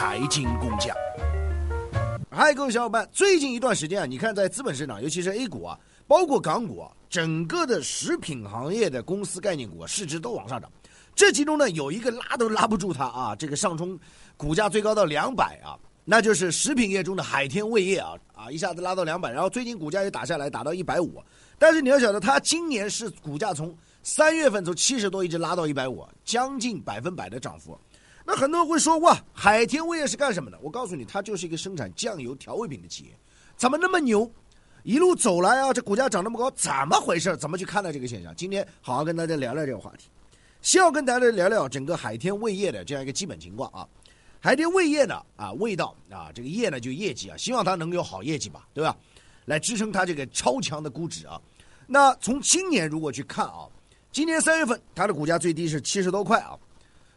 财经工匠。嗨，各位小伙伴，最近一段时间啊，你看在资本市场，尤其是 A 股啊，包括港股啊，整个的食品行业的公司概念股，市值都往上涨。这其中呢，有一个拉都拉不住它啊，这个上冲股价最高到两百啊，那就是食品业中的海天味业啊啊，一下子拉到两百，然后最近股价又打下来，打到一百五。但是你要晓得，它今年是股价从三月份从七十多一直拉到一百五，将近百分百的涨幅。那很多人会说哇，海天味业是干什么的？我告诉你，它就是一个生产酱油调味品的企业，怎么那么牛？一路走来啊，这股价涨那么高，怎么回事？怎么去看待这个现象？今天好好跟大家聊聊这个话题。先要跟大家聊聊整个海天味业的这样一个基本情况啊。海天味业呢啊，味道啊，这个业呢就业绩啊，希望它能有好业绩吧，对吧？来支撑它这个超强的估值啊。那从今年如果去看啊，今年三月份它的股价最低是七十多块啊。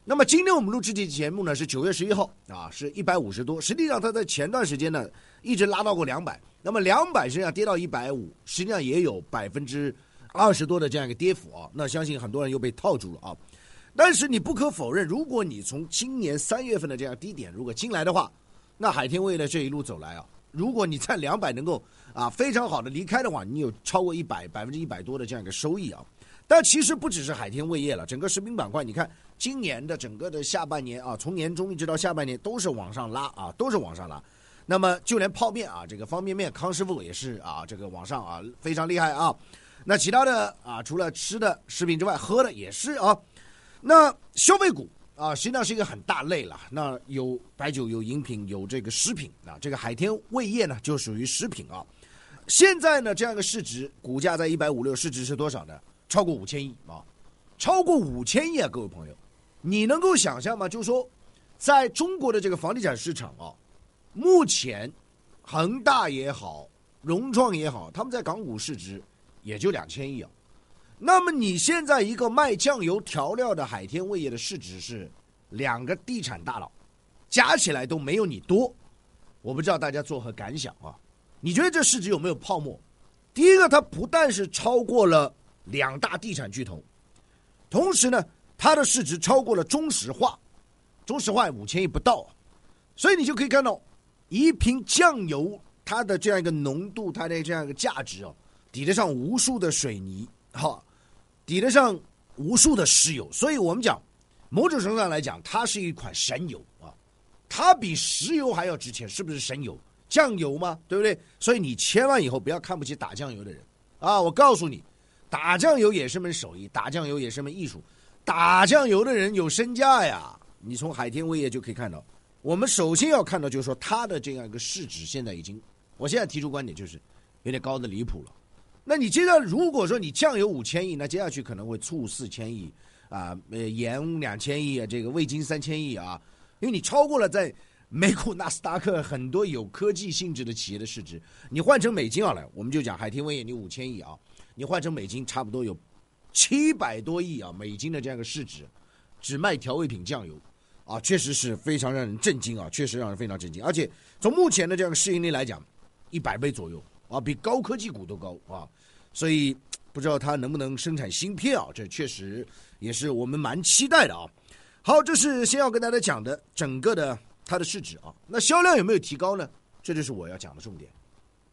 那么今天我们录制这期节目呢是九月十一号啊，是一百五十多。实际上它在前段时间呢一直拉到过两百，那么两百实际上跌到一百五，实际上也有百分之二十多的这样一个跌幅啊。那相信很多人又被套住了啊。但是你不可否认，如果你从今年三月份的这样低点如果进来的话，那海天味的这一路走来啊，如果你在两百能够啊非常好的离开的话，你有超过一百百分之一百多的这样一个收益啊。但其实不只是海天味业了，整个食品板块，你看今年的整个的下半年啊，从年中一直到下半年都是往上拉啊，都是往上拉。那么就连泡面啊，这个方便面康师傅也是啊，这个往上啊非常厉害啊。那其他的啊，除了吃的食品之外，喝的也是啊。那消费股啊，实际上是一个很大类了。那有白酒，有饮品，有这个食品啊。这个海天味业呢，就属于食品啊。现在呢，这样一个市值，股价在一百五六，市值是多少呢？超过五千亿啊！超过五千亿啊！各位朋友，你能够想象吗？就是说，在中国的这个房地产市场啊，目前恒大也好，融创也好，他们在港股市值也就两千亿啊。那么你现在一个卖酱油调料的海天味业的市值是两个地产大佬加起来都没有你多，我不知道大家作何感想啊？你觉得这市值有没有泡沫？第一个，它不但是超过了两大地产巨头，同时呢，它的市值超过了中石化，中石化五千亿不到，所以你就可以看到一瓶酱油它的这样一个浓度，它的这样一个价值哦，抵得上无数的水泥，哈。抵得上无数的石油，所以我们讲，某种程度上来讲，它是一款神油啊，它比石油还要值钱，是不是神油？酱油吗？对不对？所以你千万以后不要看不起打酱油的人啊！我告诉你，打酱油也是门手艺，打酱油也是门艺术，打酱油的人有身价呀。你从海天味业就可以看到，我们首先要看到就是说它的这样一个市值现在已经，我现在提出观点就是有点高的离谱了。那你接着如果说你酱油五千亿，那接下去可能会醋四千亿啊，呃盐两千亿啊，这个味精三千亿啊，因为你超过了在美股纳斯达克很多有科技性质的企业的市值，你换成美金好了，我们就讲海天味业你五千亿啊，你换成美金差不多有七百多亿啊美金的这样一个市值，只卖调味品酱油啊，确实是非常让人震惊啊，确实让人非常震惊，而且从目前的这样个市盈率来讲，一百倍左右。啊，比高科技股都高啊，所以不知道它能不能生产芯片啊？这确实也是我们蛮期待的啊。好，这是先要跟大家讲的整个的它的市值啊。那销量有没有提高呢？这就是我要讲的重点。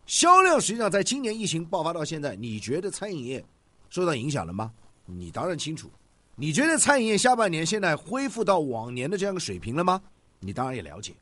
销量实际上在今年疫情爆发到现在，你觉得餐饮业受到影响了吗？你当然清楚。你觉得餐饮业下半年现在恢复到往年的这样的水平了吗？你当然也了解。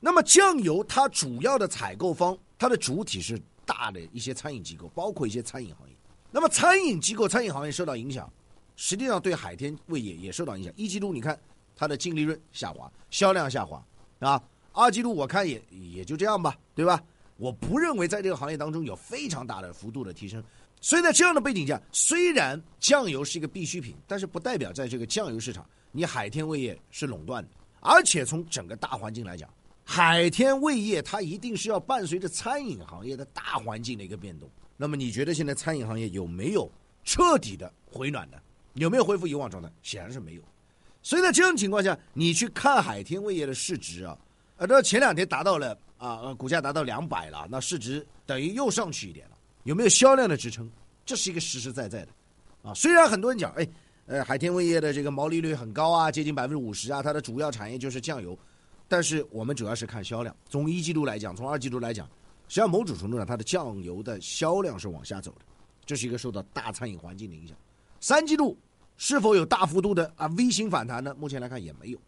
那么酱油它主要的采购方，它的主体是。大的一些餐饮机构，包括一些餐饮行业，那么餐饮机构、餐饮行业受到影响，实际上对海天味业也受到影响。一季度你看它的净利润下滑，销量下滑啊。二季度我看也也就这样吧，对吧？我不认为在这个行业当中有非常大的幅度的提升。所以在这样的背景下，虽然酱油是一个必需品，但是不代表在这个酱油市场，你海天味业是垄断的。而且从整个大环境来讲。海天味业，它一定是要伴随着餐饮行业的大环境的一个变动。那么，你觉得现在餐饮行业有没有彻底的回暖呢？有没有恢复以往状态？显然是没有。所以在这种情况下，你去看海天味业的市值啊，呃，到前两天达到了啊，股价达到两百了，那市值等于又上去一点了。有没有销量的支撑？这是一个实实在在的啊。虽然很多人讲，哎，呃，海天味业的这个毛利率很高啊，接近百分之五十啊，它的主要产业就是酱油。但是我们主要是看销量。从一季度来讲，从二季度来讲，实际上某种程度上，它的酱油的销量是往下走的，这是一个受到大餐饮环境的影响。三季度是否有大幅度的啊 V 型反弹呢？目前来看也没有，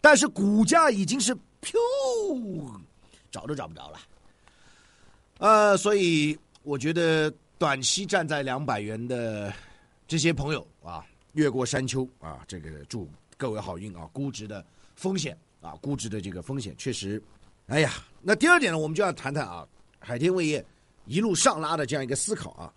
但是股价已经是飘，找都找不着了。呃，所以我觉得短期站在两百元的这些朋友啊，越过山丘啊，这个祝各位好运啊！估值的风险啊，估值的这个风险确实，哎呀，那第二点呢，我们就要谈谈啊，海天味业一路上拉的这样一个思考啊，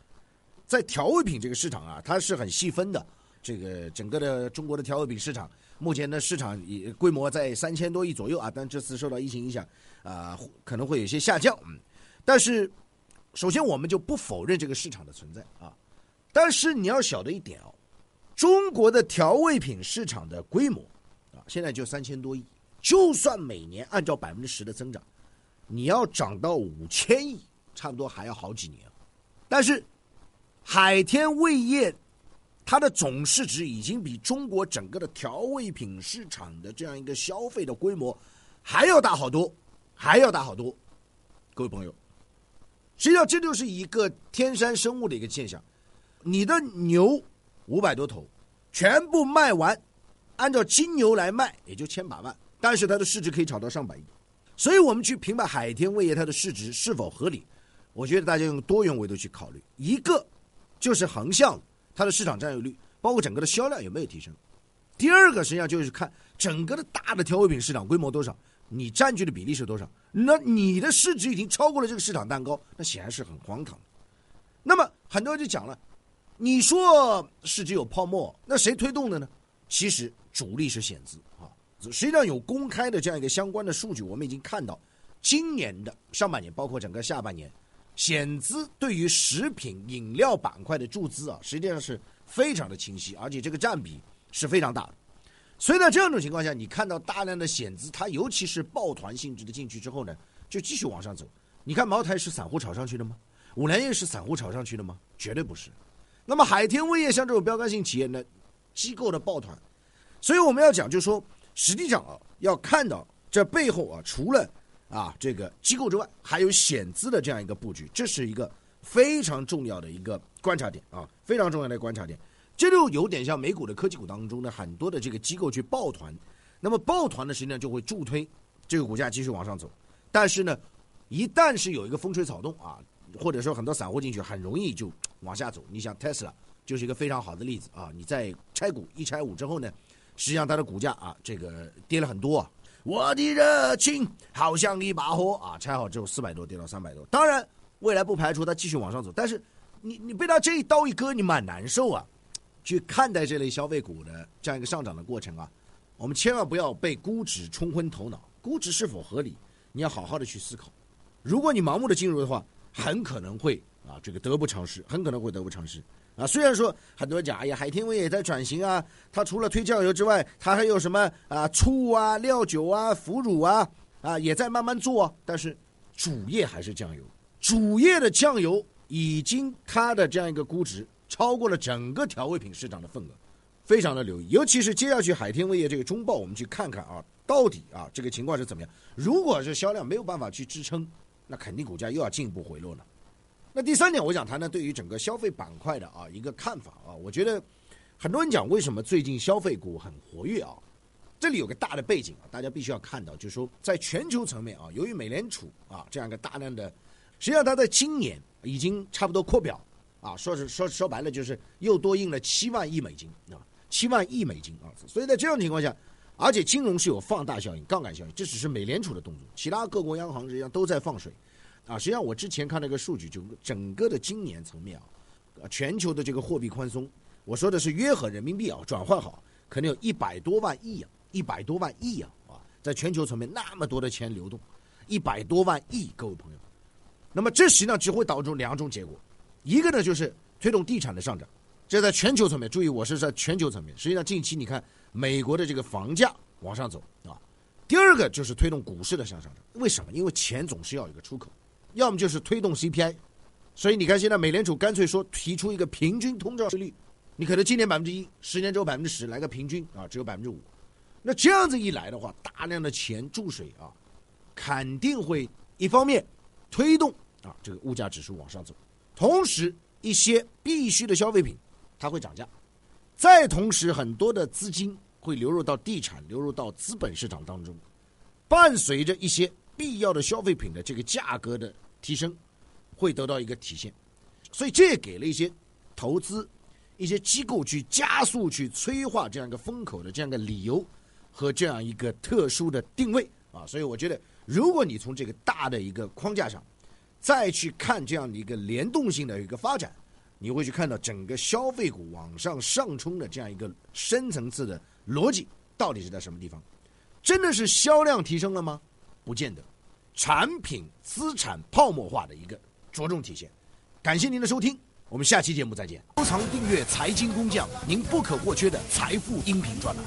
在调味品这个市场啊，它是很细分的。这个整个的中国的调味品市场，目前的市场也规模在三千多亿左右啊，但这次受到疫情影响啊，可能会有些下降。嗯，但是首先我们就不否认这个市场的存在啊，但是你要晓得一点哦。中国的调味品市场的规模啊，现在就三千多亿。就算每年按照百分之十的增长，你要涨到五千亿，差不多还要好几年。但是海天味业它的总市值已经比中国整个的调味品市场的这样一个消费的规模还要大好多，还要大好多。各位朋友，实际上这就是一个天山生物的一个现象，你的牛。五百多头，全部卖完，按照金牛来卖也就千把万，但是它的市值可以炒到上百亿，所以我们去评判海天味业它的市值是否合理，我觉得大家用多元维度去考虑，一个就是横向它的市场占有率，包括整个的销量有没有提升；第二个实际上就是看整个的大的调味品市场规模多少，你占据的比例是多少，那你的市值已经超过了这个市场蛋糕，那显然是很荒唐。那么很多人就讲了。你说市值有泡沫，那谁推动的呢？其实主力是险资啊。实际上有公开的这样一个相关的数据，我们已经看到，今年的上半年，包括整个下半年，险资对于食品饮料板块的注资啊，实际上是非常的清晰，而且这个占比是非常大的。所以在这样种情况下，你看到大量的险资，它尤其是抱团性质的进去之后呢，就继续往上走。你看茅台是散户炒上去的吗？五粮液是散户炒上去的吗？绝对不是。那么海天味业像这种标杆性企业呢，机构的抱团，所以我们要讲，就是说，实际上啊，要看到这背后啊，除了啊这个机构之外，还有险资的这样一个布局，这是一个非常重要的一个观察点啊，非常重要的观察点。这就有点像美股的科技股当中的很多的这个机构去抱团，那么抱团的实际上就会助推这个股价继续往上走，但是呢，一旦是有一个风吹草动啊。或者说很多散户进去很容易就往下走，你想 Tesla 就是一个非常好的例子啊！你在拆股一拆五之后呢，实际上它的股价啊这个跌了很多。我的热情好像一把火啊！拆好之后四百多跌到三百多，当然未来不排除它继续往上走，但是你你被它这一刀一割，你蛮难受啊！去看待这类消费股的这样一个上涨的过程啊，我们千万不要被估值冲昏头脑，估值是否合理，你要好好的去思考。如果你盲目的进入的话，很可能会啊，这个得不偿失，很可能会得不偿失啊。虽然说很多人讲，哎呀，海天味也在转型啊，它除了推酱油之外，它还有什么啊，醋啊、料酒啊、腐乳啊，啊，也在慢慢做。但是主业还是酱油，主业的酱油已经它的这样一个估值超过了整个调味品市场的份额，非常的留意。尤其是接下去海天味业这个中报，我们去看看啊，到底啊这个情况是怎么样？如果是销量没有办法去支撑。那肯定股价又要进一步回落了。那第三点，我想谈谈对于整个消费板块的啊一个看法啊。我觉得很多人讲为什么最近消费股很活跃啊？这里有个大的背景啊，大家必须要看到，就是说在全球层面啊，由于美联储啊这样一个大量的，实际上它在今年已经差不多扩表啊，说是说说白了就是又多印了七万亿美金啊，七万亿美金啊。所以在这种情况下。而且金融是有放大效应、杠杆效应，这只是美联储的动作，其他各国央行实际上都在放水，啊，实际上我之前看了一个数据，就整个的今年层面啊，全球的这个货币宽松，我说的是约合人民币啊转换好，可能有一百多万亿啊，一百多万亿啊，啊，在全球层面那么多的钱流动，一百多万亿，各位朋友，那么这实际上只会导致两种结果，一个呢就是推动地产的上涨，这在全球层面，注意我是在全球层面，实际上近期你看。美国的这个房价往上走啊，第二个就是推动股市的向上涨。为什么？因为钱总是要有个出口，要么就是推动 CPI。所以你看，现在美联储干脆说提出一个平均通胀率，你可能今年百分之一，十年之后百分之十，来个平均啊，只有百分之五。那这样子一来的话，大量的钱注水啊，肯定会一方面推动啊这个物价指数往上走，同时一些必需的消费品它会涨价，再同时很多的资金会流入到地产、流入到资本市场当中，伴随着一些必要的消费品的这个价格的提升，会得到一个体现，所以这也给了一些投资、一些机构去加速去催化这样一个风口的这样一个理由。和这样一个特殊的定位啊，所以我觉得，如果你从这个大的一个框架上，再去看这样的一个联动性的一个发展，你会去看到整个消费股往上上冲的这样一个深层次的逻辑到底是在什么地方？真的是销量提升了吗？不见得，产品资产泡沫化的一个着重体现。感谢您的收听，我们下期节目再见。收藏订阅财经工匠，您不可或缺的财富音频专栏。